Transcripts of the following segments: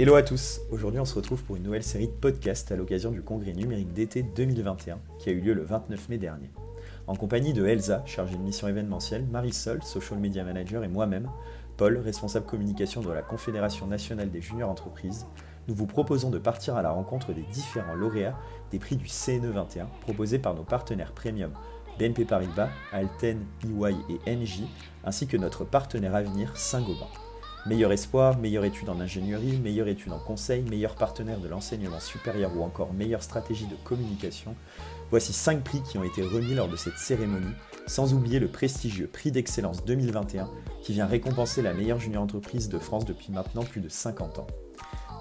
Hello à tous, aujourd'hui on se retrouve pour une nouvelle série de podcasts à l'occasion du congrès numérique d'été 2021 qui a eu lieu le 29 mai dernier. En compagnie de Elsa, chargée de mission événementielle, Marisol, social media manager et moi-même, Paul, responsable communication de la Confédération nationale des juniors entreprises, nous vous proposons de partir à la rencontre des différents lauréats des prix du CNE 21 proposés par nos partenaires premium BNP Paribas, Alten, EY et NJ, ainsi que notre partenaire à venir Saint-Gobain. Meilleur espoir, meilleure étude en ingénierie, meilleure étude en conseil, meilleur partenaire de l'enseignement supérieur ou encore meilleure stratégie de communication, voici 5 prix qui ont été remis lors de cette cérémonie, sans oublier le prestigieux prix d'excellence 2021 qui vient récompenser la meilleure junior entreprise de France depuis maintenant plus de 50 ans.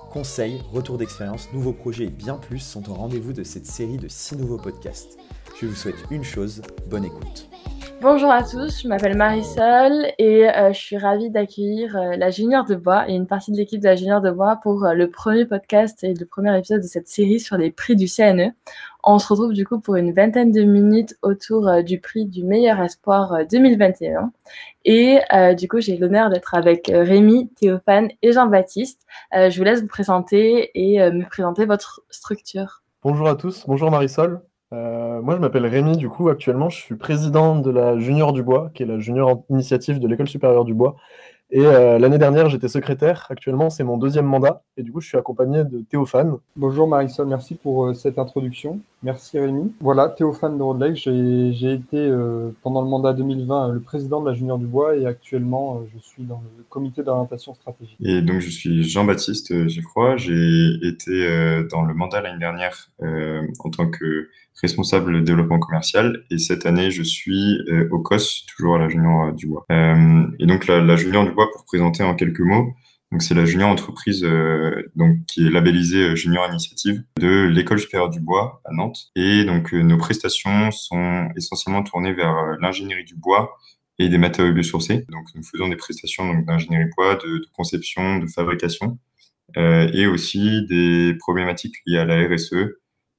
Conseils, retours d'expérience, nouveaux projets et bien plus sont au rendez-vous de cette série de 6 nouveaux podcasts. Je vous souhaite une chose, bonne écoute. Bonjour à tous, je m'appelle Marisol et euh, je suis ravie d'accueillir euh, la Junior de Bois et une partie de l'équipe de la Junior de Bois pour euh, le premier podcast et le premier épisode de cette série sur les prix du CNE. On se retrouve du coup pour une vingtaine de minutes autour du prix du meilleur espoir 2021. Et du coup, j'ai l'honneur d'être avec Rémi, Théophane et Jean-Baptiste. je vous laisse vous présenter et me présenter votre structure. Bonjour à tous, bonjour Marisol. Euh, moi, je m'appelle Rémi, du coup, actuellement, je suis président de la Junior du Bois, qui est la junior initiative de l'École supérieure du Bois. Et euh, l'année dernière, j'étais secrétaire. Actuellement, c'est mon deuxième mandat. Et du coup, je suis accompagné de Théophane. Bonjour Marisol, merci pour euh, cette introduction. Merci Rémi. Voilà, Théophane de Rodelec. J'ai été euh, pendant le mandat 2020 le président de la Junior du Bois et actuellement, je suis dans le comité d'orientation stratégique. Et donc, je suis Jean-Baptiste Geffroy. J'ai été dans le mandat l'année dernière en tant que responsable développement commercial. Et cette année, je suis euh, au COS, toujours à la Junior euh, du Bois. Euh, et donc, la, la, Junior du Bois, pour présenter en quelques mots, donc c'est la junior entreprise donc qui est labellisée Junior Initiative de l'école supérieure du bois à Nantes. Et donc nos prestations sont essentiellement tournées vers l'ingénierie du bois et des matériaux biosourcés. Donc nous faisons des prestations d'ingénierie bois, de, de, conception, de fabrication et aussi des problématiques liées à la RSE,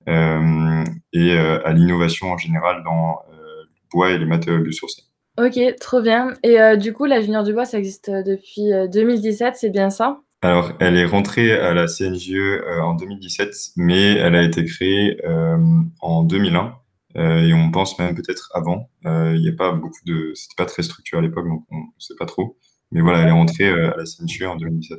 et euh, à l'innovation en général dans euh, le bois et les matériaux biosourcés. Ok, trop bien. Et du coup, la Junior du Bois, ça existe depuis 2017, c'est bien ça? Alors, elle est rentrée à la CNJE en 2017, mais elle a été créée en 2001 et on pense même peut-être avant. Il n'y a pas beaucoup de, c'était pas très structuré à l'époque, donc on ne sait pas trop. Mais voilà, elle est rentrée à la CNJE en 2017.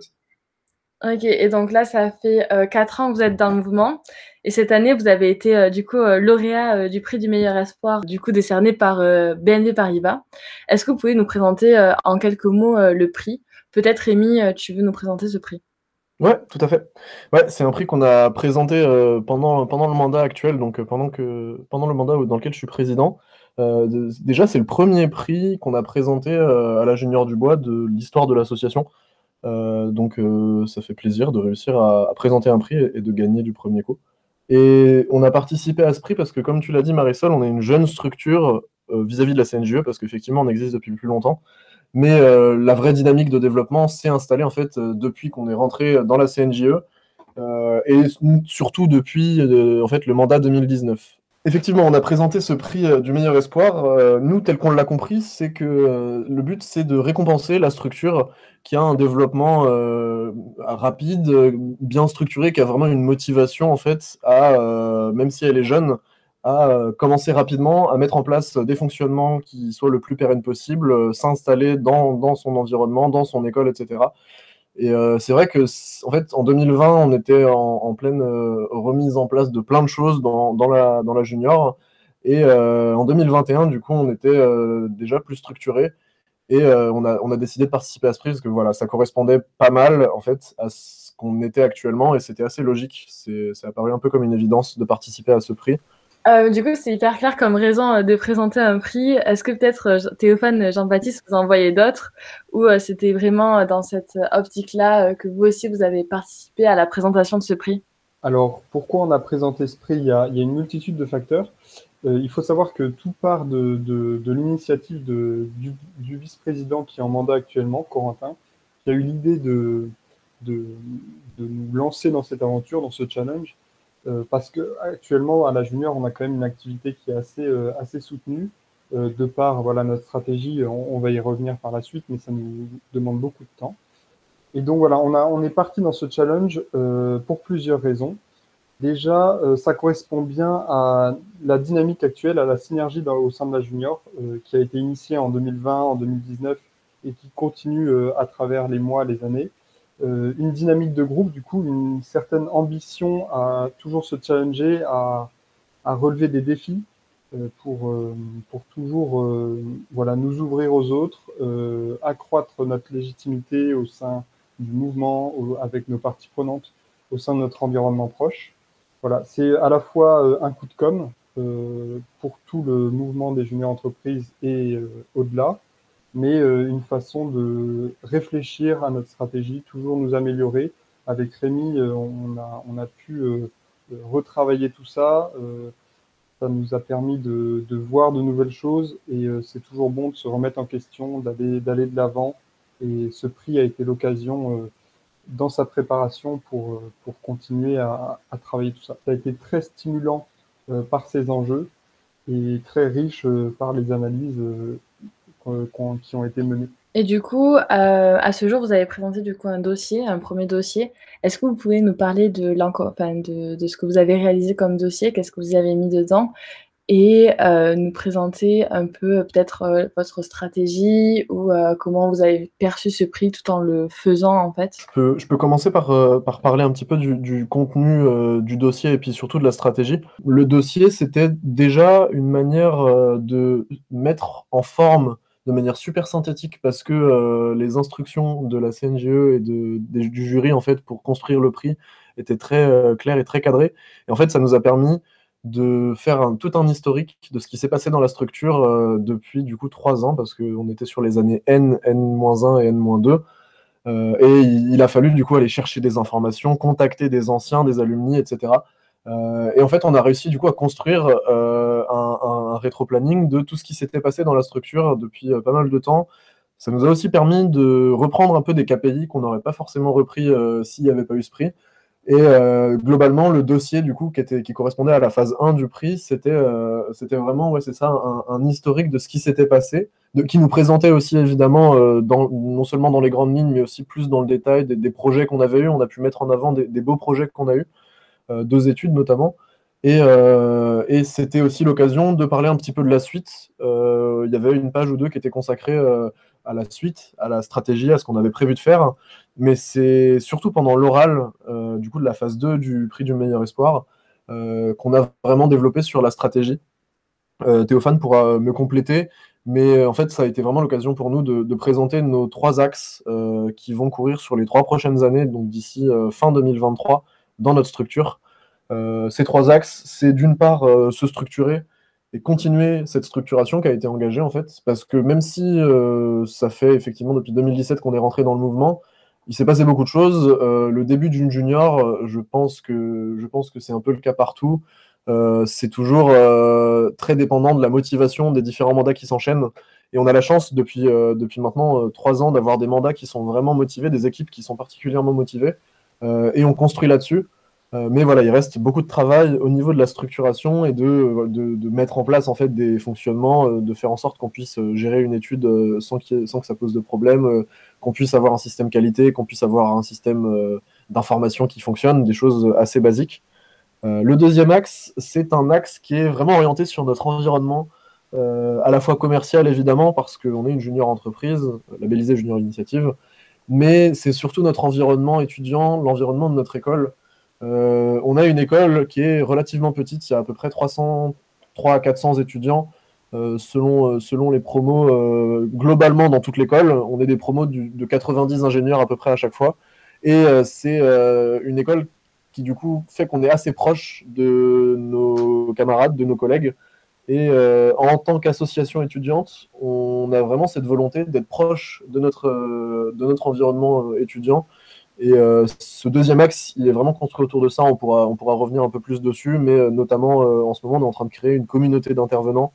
Ok, et donc là, ça fait euh, quatre ans que vous êtes dans le mouvement. Et cette année, vous avez été euh, du coup euh, lauréat du prix du meilleur espoir, du coup décerné par BNP Paribas. Est-ce que vous pouvez nous présenter en quelques mots le prix? Peut-être Rémi, tu veux nous présenter ce prix? Ouais, tout à fait. Ouais, c'est un prix qu'on a présenté pendant, pendant le mandat actuel, donc pendant, que, pendant le mandat dans lequel je suis président. déjà, c'est le premier prix qu'on a présenté à la Junior du Bois de l'histoire de l'association. Euh, donc euh, ça fait plaisir de réussir à, présenter un prix et, de gagner du premier coup. Et on a participé à ce prix parce que, comme tu l'as dit, Marisol, on est une jeune structure euh, vis-à-vis de la CNGE, parce qu'effectivement, on existe depuis plus longtemps. Mais la vraie dynamique de développement s'est installée en fait depuis qu'on est rentré dans la CNGE et surtout depuis en fait le mandat 2019. Effectivement, on a présenté ce prix euh, du meilleur espoir. Euh, nous, tel qu'on l'a compris, c'est que euh, le but, c'est de récompenser la structure qui a un développement rapide, bien structuré, qui a vraiment une motivation, en fait, à, même si elle est jeune, à commencer rapidement, à mettre en place des fonctionnements qui soient le plus pérenne possible, s'installer dans son environnement, dans son école, etc. Et euh, c'est vrai que, en fait, en 2020, on était en, pleine euh, remise en place de plein de choses dans, la, junior. Et euh, en 2021, du coup, on était déjà plus structuré. Et on, a, on a décidé de participer à ce prix parce que voilà, ça correspondait pas mal, en fait, à ce qu'on était actuellement. Et c'était assez logique. Ça a paru un peu comme une évidence de participer à ce prix. Euh, du coup, c'est hyper clair comme raison euh, de présenter un prix. Est-ce que peut-être euh, Théophane, Jean-Baptiste, vous en voyez d'autres? Ou c'était vraiment dans cette optique-là que vous aussi, vous avez participé à la présentation de ce prix? Alors, pourquoi on a présenté ce prix? Il y a, une multitude de facteurs. il faut savoir que tout part de, l'initiative du, vice-président qui est en mandat actuellement, Corentin, qui a eu l'idée de nous lancer dans cette aventure, dans ce challenge. Euh, parce que actuellement à la junior, on a quand même une activité qui est assez, euh, assez soutenue. Euh, de par voilà, notre stratégie, on, va y revenir par la suite, mais ça nous demande beaucoup de temps. Et donc voilà, on, a, on est parti dans ce challenge pour plusieurs raisons. Déjà, ça correspond bien à la dynamique actuelle, à la synergie au sein de la junior, qui a été initiée en 2020, en 2019 et qui continue à travers les mois, les années. Une dynamique de groupe, du coup, une certaine ambition à toujours se challenger, à, relever des défis, euh, pour, euh, pour toujours euh, voilà, nous ouvrir aux autres, accroître notre légitimité au sein du mouvement, avec nos parties prenantes, au sein de notre environnement proche. Voilà, c'est à la fois un coup de com pour tout le mouvement des juniors entreprises et au-delà, mais une façon de réfléchir à notre stratégie, toujours nous améliorer. Avec Rémi, on, a, on a pu retravailler tout ça, ça nous a permis de, voir de nouvelles choses et euh, c'est toujours bon de se remettre en question, d'aller de l'avant. Et ce prix a été l'occasion euh, dans sa préparation pour, euh, pour continuer à, travailler tout ça. Ça a été très stimulant par ces enjeux et très riche par les analyses qui ont été menées. Et du coup, euh, à ce jour, vous avez présenté du coup un dossier, un premier dossier. Est-ce que vous pouvez nous parler de, enfin, de, de ce que vous avez réalisé comme dossier, qu'est-ce que vous avez mis dedans, et euh, nous présenter un peu peut-être euh, votre stratégie ou comment vous avez perçu ce prix tout en le faisant en fait? Je peux, je peux commencer par, par parler un petit peu du, du contenu du dossier et puis surtout de la stratégie. Le dossier, c'était déjà une manière de mettre en forme de manière super synthétique parce que euh, les instructions de la CNGE et de, du jury en fait pour construire le prix étaient très euh, claires et très cadrées. Et en fait, ça nous a permis de faire tout un historique de ce qui s'est passé dans la structure euh, depuis du coup trois ans parce qu'on était sur les années N, N-1 et N-2. et il, a fallu du coup aller chercher des informations, contacter des anciens, des alumni, etc. Euh, et en fait, on a réussi du coup à construire euh, un, un rétro-planning de tout ce qui s'était passé dans la structure depuis euh, pas mal de temps. Ça nous a aussi permis de reprendre un peu des KPI qu'on n'aurait pas forcément repris s'il n'y avait pas eu ce prix. Et globalement, le dossier du coup qui, était, qui correspondait à la phase 1 du prix, c'était c'était vraiment ouais, ça, un, historique de ce qui s'était passé, qui nous présentait aussi évidemment non seulement dans les grandes lignes, mais aussi plus dans le détail des, projets qu'on avait eus. On a pu mettre en avant des, des beaux projets qu'on a eus. Euh, deux études notamment. Euh, et, c'était aussi l'occasion de parler un petit peu de la suite. Euh, il y avait une page ou deux qui était consacrée à la suite, à la stratégie, à ce qu'on avait prévu de faire. Mais c'est surtout pendant l'oral, du coup, de la phase 2 du prix du meilleur espoir, qu'on a vraiment développé sur la stratégie. Théophane pourra me compléter, mais en fait, ça a été vraiment l'occasion pour nous de, présenter nos trois axes qui vont courir sur les trois prochaines années, donc d'ici fin 2023 dans notre structure. Euh, ces trois axes, c'est d'une part euh, se structurer et continuer cette structuration qui a été engagée en fait, parce que même si euh, ça fait effectivement depuis 2017 qu'on est rentré dans le mouvement, il s'est passé beaucoup de choses. le début d'une junior, je pense que je pense que c'est un peu le cas partout. c'est toujours très dépendant de la motivation des différents mandats qui s'enchaînent. Et on a la chance depuis, depuis maintenant trois ans d'avoir des mandats qui sont vraiment motivés, des équipes qui sont particulièrement motivées. et on construit là-dessus. Euh, mais voilà, il reste beaucoup de travail au niveau de la structuration et de, de, mettre en place en fait des fonctionnements, euh, de faire en sorte qu'on puisse euh, gérer une étude sans, sans, que ça pose de problème, qu'on puisse avoir un système qualité, qu'on puisse avoir un système d'information qui fonctionne, des choses assez basiques. le deuxième axe, c'est un axe qui est vraiment orienté sur notre environnement, à la fois commercial évidemment, parce qu'on est une junior entreprise, labellisée junior initiative, mais c'est surtout notre environnement étudiant, l'environnement de notre école. Euh, on a une école qui est relativement petite, il y a à peu près 300, 3 à 400 étudiants euh, selon, euh, selon les promos globalement dans toute l'école. On est des promos de 90 ingénieurs à peu près à chaque fois. Et c'est une école qui du coup fait qu'on est assez proche de nos camarades, de nos collègues. Et en tant qu'association étudiante, on a vraiment cette volonté d'être proche de notre environnement étudiant et euh, ce deuxième axe, il est vraiment construit autour de ça. On pourra, revenir un peu plus dessus, mais euh, notamment euh, en ce moment, on est en train de créer une communauté d'intervenants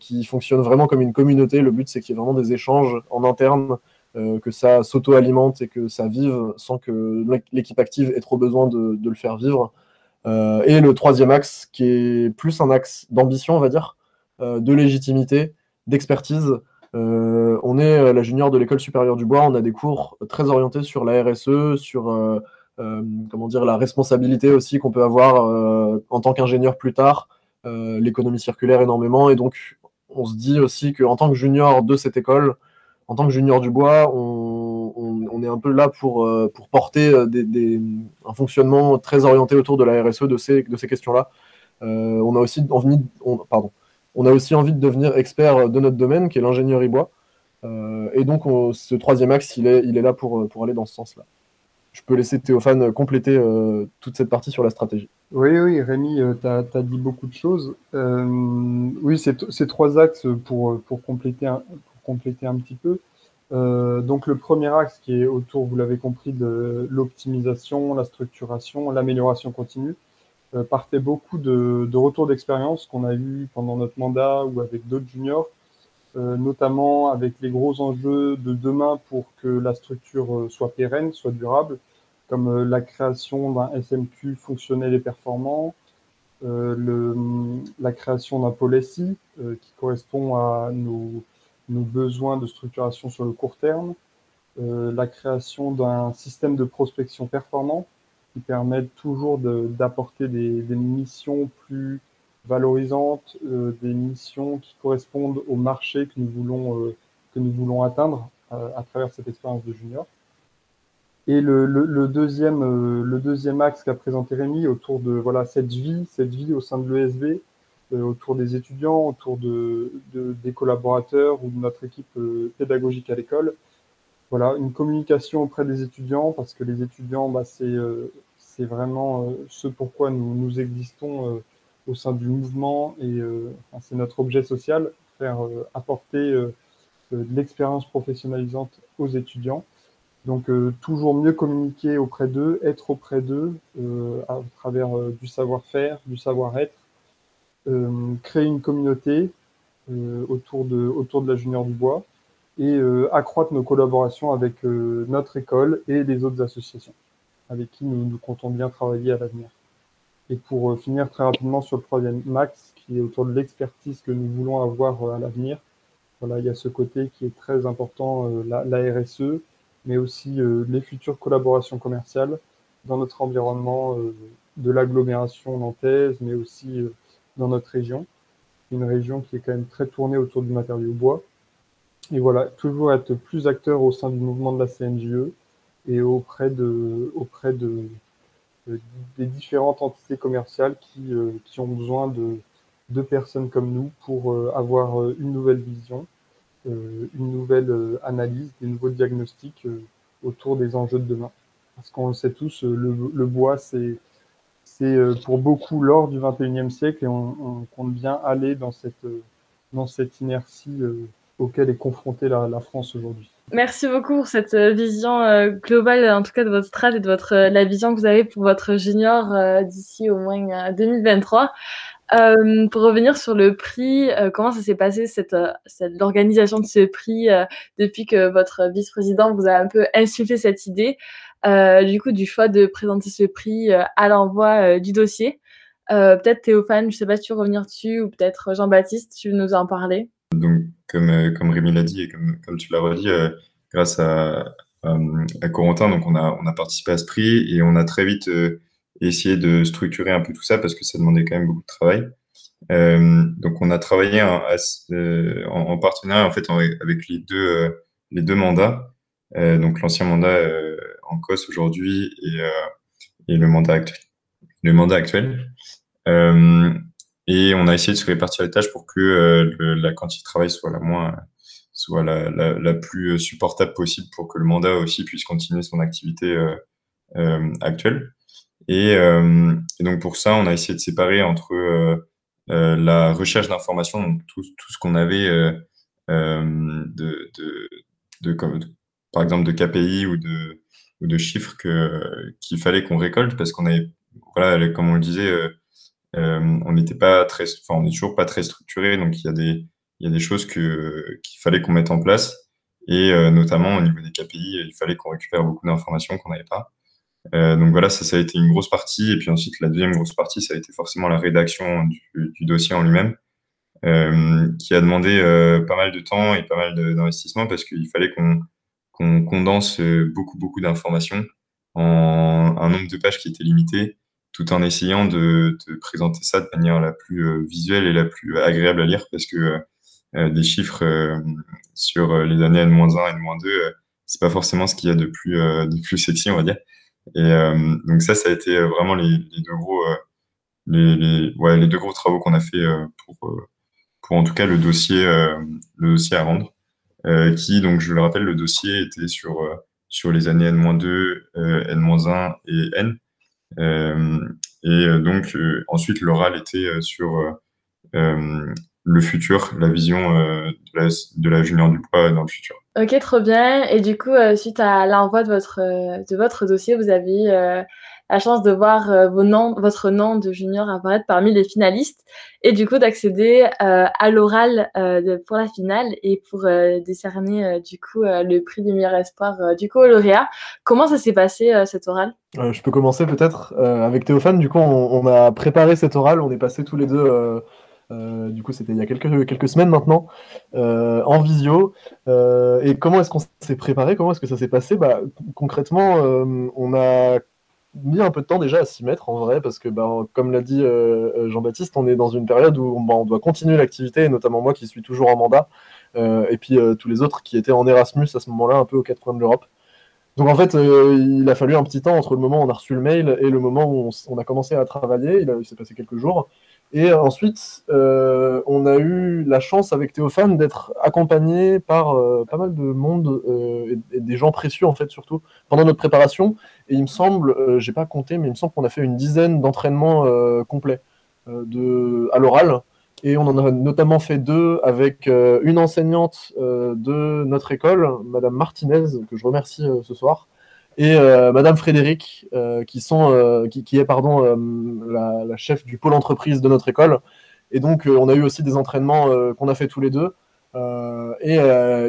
qui fonctionne vraiment comme une communauté. Le but, c'est qu'il y ait vraiment des échanges en interne, que ça s'auto-alimente et que ça vive sans que l'équipe active ait trop besoin de, de le faire vivre. et le troisième axe, qui est plus un axe d'ambition, on va dire, de légitimité, d'expertise, on est la junior de l'école supérieure du bois, on a des cours très orientés sur la RSE, sur comment dire, la responsabilité aussi qu'on peut avoir en tant qu'ingénieur plus tard, l'économie circulaire énormément, et donc on se dit aussi qu'en tant que junior de cette école, en tant que junior du bois, on, est un peu là pour, euh, pour porter euh, un fonctionnement très orienté autour de la RSE, de ces, de ces questions-là. Euh, on, a aussi envie, pardon, on a aussi envie de devenir expert de notre domaine, qui est l'ingénierie bois. et donc, ce troisième axe, il est, il est là pour, pour aller dans ce sens-là. Je peux laisser Théophane compléter toute cette partie sur la stratégie. Oui, oui, Rémi, tu as, dit beaucoup de choses. oui, ces trois axes pour, pour, compléter un, compléter un petit peu. Euh, donc le premier axe qui est autour, vous l'avez compris, de l'optimisation, la structuration, l'amélioration continue, euh, partait beaucoup de, de retours d'expérience qu'on a eu pendant notre mandat ou avec d'autres juniors, euh, notamment avec les gros enjeux de demain pour que la structure soit pérenne, soit durable, comme la création d'un SMQ fonctionnel et performant, le, la création d'un policy qui correspond à nos nos besoins de structuration sur le court terme, euh, la création d'un système de prospection performant qui permet toujours d'apporter des, missions plus valorisantes, euh, des missions qui correspondent au marché que nous voulons, euh, que nous voulons atteindre euh, à travers cette expérience de junior. Et le, deuxième, le deuxième axe qu'a présenté Rémi autour de voilà, cette vie, cette vie au sein de euh, autour des étudiants, autour de, des collaborateurs ou de notre équipe pédagogique à l'école. Voilà, une communication auprès des étudiants parce que les étudiants, bah, c'est euh, vraiment ce pourquoi nous, nous existons au sein du mouvement et c'est notre objet social, faire apporter de l'expérience professionnalisante aux étudiants. Donc toujours mieux communiquer auprès d'eux, être auprès d'eux à travers du savoir-faire, du savoir-être euh, créer une communauté euh, autour, de, autour de la Junior du Bois et euh, accroître nos collaborations avec notre école et les autres associations avec qui nous, nous comptons bien travailler à l'avenir. Et pour finir très rapidement sur le troisième max, qui est autour de l'expertise que nous voulons avoir à l'avenir, voilà, il y a ce côté qui est très important, la, RSE, mais aussi les futures collaborations commerciales dans notre environnement de l'agglomération nantaise, mais aussi dans notre région. Une région qui est quand même très tournée autour du matériau bois. Et voilà, toujours être plus acteur au sein du mouvement de la CNGE et auprès de, auprès de, des différentes entités commerciales qui, euh, qui ont besoin de, de, personnes comme nous pour euh, avoir euh, une nouvelle vision, une nouvelle analyse, des nouveaux diagnostics autour des enjeux de demain. Parce qu'on le sait tous, le, le bois, c'est euh, pour beaucoup l'or du 21e siècle et on, compte bien aller dans cette, euh, dans cette inertie euh, auquel est confrontée la, France aujourd'hui. Merci beaucoup pour cette vision globale, en tout cas de votre strat et de votre, la vision que vous avez pour votre junior d'ici au moins 2023. Euh, pour revenir sur le prix, comment ça s'est passé cette, l'organisation de ce prix depuis que votre vice-président vous a un peu insufflé cette idée euh, du coup, du choix de présenter ce prix euh, à l'envoi euh, du dossier. peut-être Théophane, je ne sais pas si tu veux revenir dessus, ou peut-être Jean-Baptiste, tu veux nous en parler? Donc, comme, comme Rémi l'a dit et comme, comme tu l'as redit, grâce à, à Corentin, donc on a, on a participé à ce prix et on a très vite essayé de structurer un peu tout ça parce que ça demandait quand même beaucoup de travail. Euh, donc on a travaillé en, en, partenariat en fait avec les deux les deux mandats, euh, donc l'ancien mandat en COS aujourd'hui et, euh, et, le mandat. Le mandat actuel. Euh, et on a essayé de se répartir les tâches pour que euh, la quantité de travail soit la moins soit la, la, plus supportable possible pour que le mandat aussi puisse continuer son activité euh, actuelle. Et, euh, donc pour ça, on a essayé de séparer entre euh, la recherche d'informations, tout, tout ce qu'on avait de, de, de, de, par exemple de KPI ou de, de chiffres que qu'il fallait qu'on récolte parce qu'on avait voilà comme on le disait euh, euh, on n'était pas très enfin on est toujours pas très structuré donc il y a des il y a des choses que qu'il fallait qu'on mette en place. Et euh, notamment au niveau des KPI il fallait qu'on récupère beaucoup d'informations qu'on n'avait pas. Euh, donc voilà ça ça a été une grosse partie. Et puis ensuite la deuxième grosse partie ça a été forcément la rédaction du, dossier en lui-même qui a demandé pas mal de temps et pas mal d'investissement parce qu'il fallait qu'on qu'on condense beaucoup, beaucoup d'informations en un nombre de pages qui était limité, tout en essayant de, de présenter ça de manière la plus visuelle et la plus agréable à lire parce que des chiffres sur les années N-1 et N-2, c'est pas forcément ce qu'il y a de plus, de plus sexy, on va dire. Et euh, donc ça, ça a été euh, vraiment les, deux gros, euh, les, les, ouais, les deux gros travaux qu'on a fait pour, pour en tout cas le dossier, le dossier à rendre. qui, donc je le rappelle, le dossier était sur, sur les années N-2, N-1 et N. et donc ensuite l'oral était sur le futur, la vision de la, de, la, junior du poids dans le futur. Ok, trop bien. Et du coup, euh, suite à l'envoi de votre, euh, de votre dossier, vous avez euh, la chance de voir noms, votre nom de junior apparaître parmi les finalistes et du coup d'accéder à l'oral pour la finale et pour décerner du coup le prix du meilleur espoir du coup au lauréat. Comment ça s'est passé cet oral? Je peux commencer peut-être avec Théophane. Du coup, on, a préparé cet oral. On est passé tous les deux euh, du coup, c'était il y a quelques, quelques semaines maintenant, euh, en visio. Euh, et comment est-ce qu'on s'est préparé? Comment est-ce que ça s'est passé? Bah, Concrètement, on a mis un peu de temps déjà à s'y mettre en vrai, parce que, bah, comme l'a dit Jean-Baptiste, on est dans une période où bah, on doit continuer l'activité, et notamment moi qui suis toujours en mandat, et puis tous les autres qui étaient en Erasmus à ce moment-là, un peu aux quatre coins de l'Europe. Donc en fait, il a fallu un petit temps entre le moment où on a reçu le mail et le moment où on, a commencé à travailler. Il, il s'est passé quelques jours. Et ensuite, euh, on a eu la chance avec Théophane d'être accompagné par euh, pas mal de monde euh, et, des gens précieux en fait surtout pendant notre préparation. Et il me semble, j'ai pas compté, mais il me semble qu'on a fait une dizaine d'entraînements complets à l'oral. Et on en a notamment fait deux avec une enseignante de notre école, Madame Martinez, que je remercie ce soir, et euh, Madame Frédéric, euh, euh, qui, est pardon, la, chef du pôle entreprise de notre école. Et donc, on a eu aussi des entraînements qu'on a fait tous les deux. et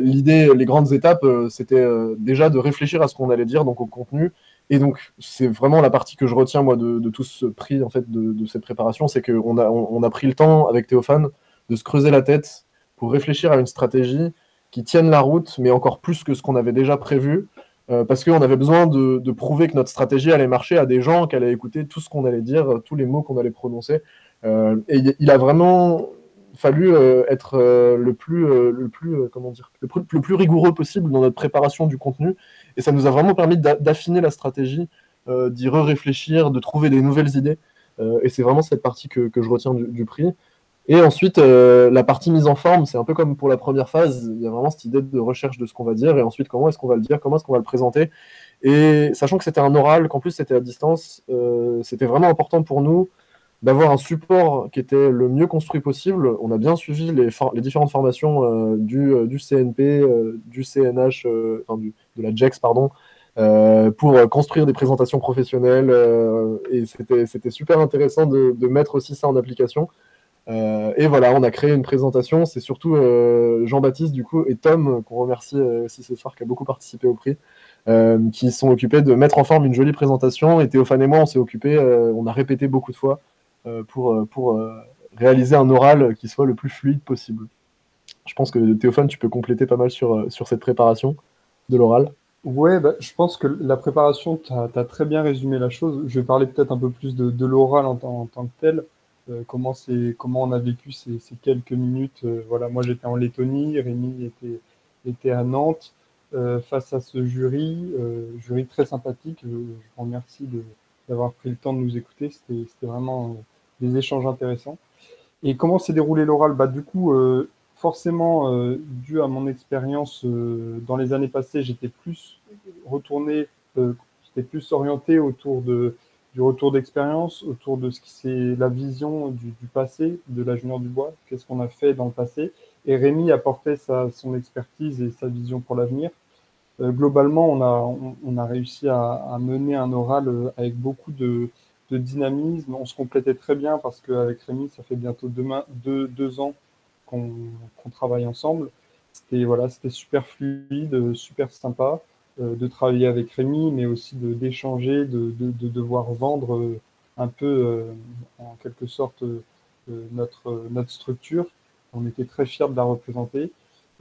l'idée, les grandes étapes, c'était déjà de réfléchir à ce qu'on allait dire, donc au contenu. Et donc, c'est vraiment la partie que je retiens, moi, de, tout ce prix, en fait, de, cette préparation, c'est qu'on a, on, a pris le temps, avec Théophane, de se creuser la tête pour réfléchir à une stratégie qui tienne la route, mais encore plus que ce qu'on avait déjà prévu, euh, parce qu'on avait besoin de, prouver que notre stratégie allait marcher à des gens qui allaient écouter tout ce qu'on allait dire, tous les mots qu'on allait prononcer. Euh, et il a vraiment fallu euh, être le plus, le plus, comment dire, le plus, rigoureux possible dans notre préparation du contenu. Et ça nous a vraiment permis d'affiner la stratégie, d'y réfléchir, de trouver des nouvelles idées. et c'est vraiment cette partie que, je retiens du prix. Et ensuite, euh, la partie mise en forme, c'est un peu comme pour la première phase. Il y a vraiment cette idée de recherche de ce qu'on va dire, et ensuite, comment est-ce qu'on va le dire, comment est-ce qu'on va le présenter. Et sachant que c'était un oral, qu'en plus c'était à distance, euh, c'était vraiment important pour nous d'avoir un support qui était le mieux construit possible. On a bien suivi les, différentes formations euh, du, CNP, du CNH, de la JEX, pardon, pour construire des présentations professionnelles. et c'était super intéressant de, mettre aussi ça en application. Euh, et voilà, on a créé une présentation. C'est surtout euh, Jean-Baptiste du coup et Tom qu'on remercie euh, aussi ce soir qui a beaucoup participé au prix, qui sont occupés de mettre en forme une jolie présentation. Et Théophane et moi, on s'est occupé, on a répété beaucoup de fois pour, pour réaliser un oral qui soit le plus fluide possible. Je pense que Théophane, tu peux compléter pas mal sur, sur cette préparation de l'oral. Ouais, bah, je pense que la préparation, tu as, très bien résumé la chose. Je vais parler peut-être un peu plus de, l'oral en, tant que tel. Euh, comment, comment on a vécu ces, quelques minutes. Euh, voilà, moi j'étais en Lettonie, Rémi était, était à Nantes. Euh, face à ce jury, jury très sympathique. Je, vous remercie d'avoir pris le temps de nous écouter. C'était vraiment des échanges intéressants. Et comment s'est déroulé l'oral bah, Du coup, forcément, dû à mon expérience dans les années passées, j'étais plus retourné, j'étais plus orienté autour de du retour d'expérience autour de ce qui c'est la vision du, passé de la Junior du Bois, qu'est-ce qu'on a fait dans le passé? Et Rémi apportait sa, son expertise et sa vision pour l'avenir. Euh, globalement, on a, on, a réussi à, mener un oral euh, avec beaucoup de, dynamisme. On se complétait très bien parce qu'avec Rémi, ça fait bientôt deux, ans qu'on travaille ensemble. C'était voilà, super fluide, super sympa. Euh, de travailler avec Rémi, mais aussi d'échanger, de, de, devoir vendre euh, un peu, euh, en quelque sorte, notre, structure. On était très fiers de la représenter.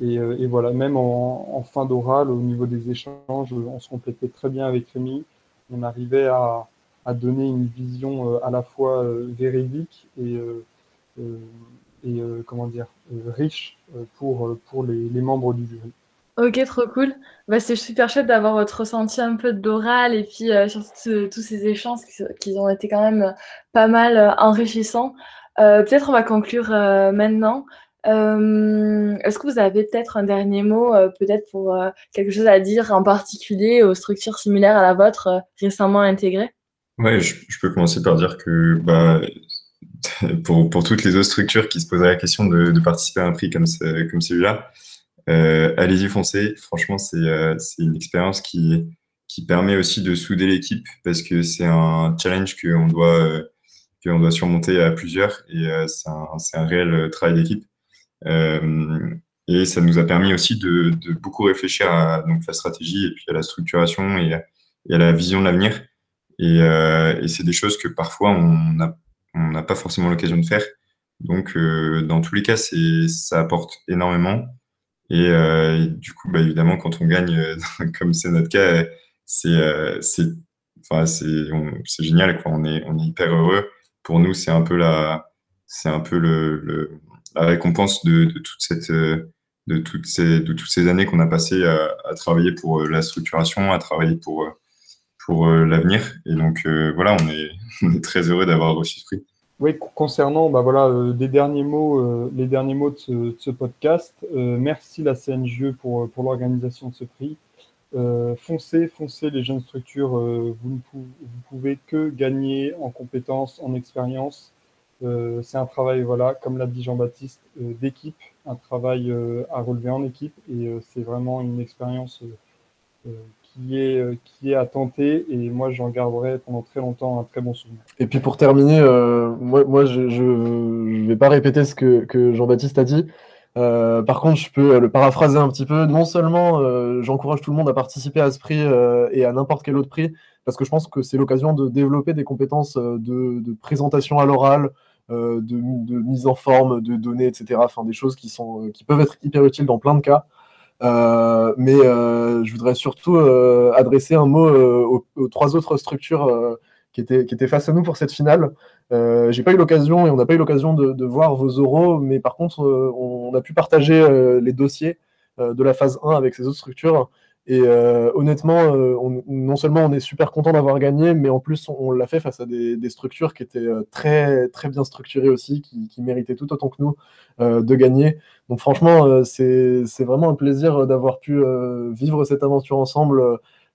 Et, voilà, même en, fin d'oral, au niveau des échanges, on se complétait très bien avec Rémi. On arrivait à, donner une vision à la fois véridique et, et comment dire, riche pour, les membres du jury. Ok, trop cool. Bah, c'est super chouette d'avoir votre ressenti un peu d'oral et puis euh, surtout tous ces échanges qui, ont été quand même pas mal euh, enrichissants. Euh, peut-être on va conclure maintenant. Est-ce que vous avez peut-être un dernier mot, peut-être pour quelque chose à dire en particulier aux structures similaires à la vôtre récemment intégrées? Ouais, je, peux commencer par dire que bah, pour, toutes les autres structures qui se poseraient la question de, participer à un prix comme celui-là, euh, allez-y, foncez. Franchement, euh, c'est une expérience qui, qui permet aussi de souder l'équipe parce que c'est un challenge qu'on doit, euh, doit surmonter à plusieurs et c'est un, un, réel travail d'équipe. et ça nous a permis aussi de, de, beaucoup réfléchir à donc, la stratégie et puis à la structuration et, à la vision de l'avenir. Et, et c'est des choses que parfois on n'a pas forcément l'occasion de faire. Donc, dans tous les cas, ça apporte énormément. Euh, et, du coup, bah, évidemment, quand on gagne, euh, comme c'est notre cas, c'est euh, enfin, génial. On, est, on est hyper heureux. Pour nous, c'est un peu la, un peu le, la récompense de, toute cette, de, toutes ces, de toutes ces années qu'on a passées à, à, travailler pour la structuration, à travailler pour, pour l'avenir. Et donc, voilà, on est, on est très heureux d'avoir reçu ce prix. Oui, concernant bah voilà, euh, des derniers mots, euh, les derniers mots de ce, podcast, euh, merci la CNGE pour, pour l'organisation de ce prix. foncez, foncez les jeunes structures, vous ne vous pouvez que gagner en compétences, en expérience. c'est un travail, voilà, comme l'a dit Jean-Baptiste, d'équipe, un travail à relever en équipe et c'est vraiment une expérience qui est, euh, qui est à tenter et moi j'en garderai pendant très longtemps un très bon souvenir. Et puis pour terminer, euh, moi, je ne vais pas répéter ce que, que Jean-Baptiste a dit. Euh, par contre, je peux le paraphraser un petit peu. Non seulement j'encourage tout le monde à participer à ce prix et à n'importe quel autre prix, parce que je pense que c'est l'occasion de développer des compétences de, de présentation à l'oral, de, de, mise en forme, de données, etc. Enfin, des choses qui, sont, qui peuvent être hyper utiles dans plein de cas. Euh, mais euh, je voudrais surtout euh, adresser un mot aux, trois autres structures qui étaient, face à nous pour cette finale. J'ai pas eu l'occasion et on n'a pas eu l'occasion de, de, voir vos oraux, mais par contre, on, a pu partager les dossiers de la phase 1 avec ces autres structures. Et euh, honnêtement, on, non seulement on est super content d'avoir gagné, mais en plus on, l'a fait face à des, structures qui étaient très très bien structurées aussi, qui, méritaient tout autant que nous de gagner. Donc franchement, euh, c'est vraiment un plaisir d'avoir pu euh, vivre cette aventure ensemble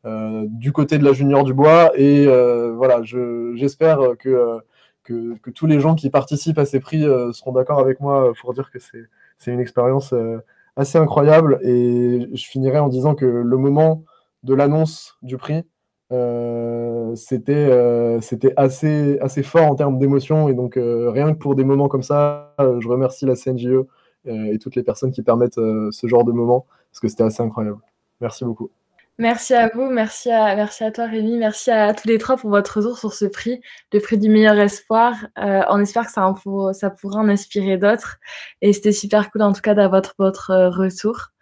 euh, du côté de la Junior du Bois. Et voilà, j'espère que, que, que, tous les gens qui participent à ces prix seront d'accord avec moi pour dire que c'est une expérience assez incroyable. Et je finirai en disant que le moment de l'annonce du prix, euh, c'était c'était assez, assez fort en termes d'émotion. Et donc, rien que pour des moments comme ça, je remercie la euh, et toutes les personnes qui permettent euh, ce genre de moment, parce que c'était assez incroyable. Merci beaucoup. Merci à vous, merci à, merci à toi Rémi, merci à tous les trois pour votre retour sur ce prix, le prix du meilleur espoir. Euh, on espère que ça, ça pourra en inspirer d'autres. Et c'était super cool en tout cas d'avoir votre, votre retour.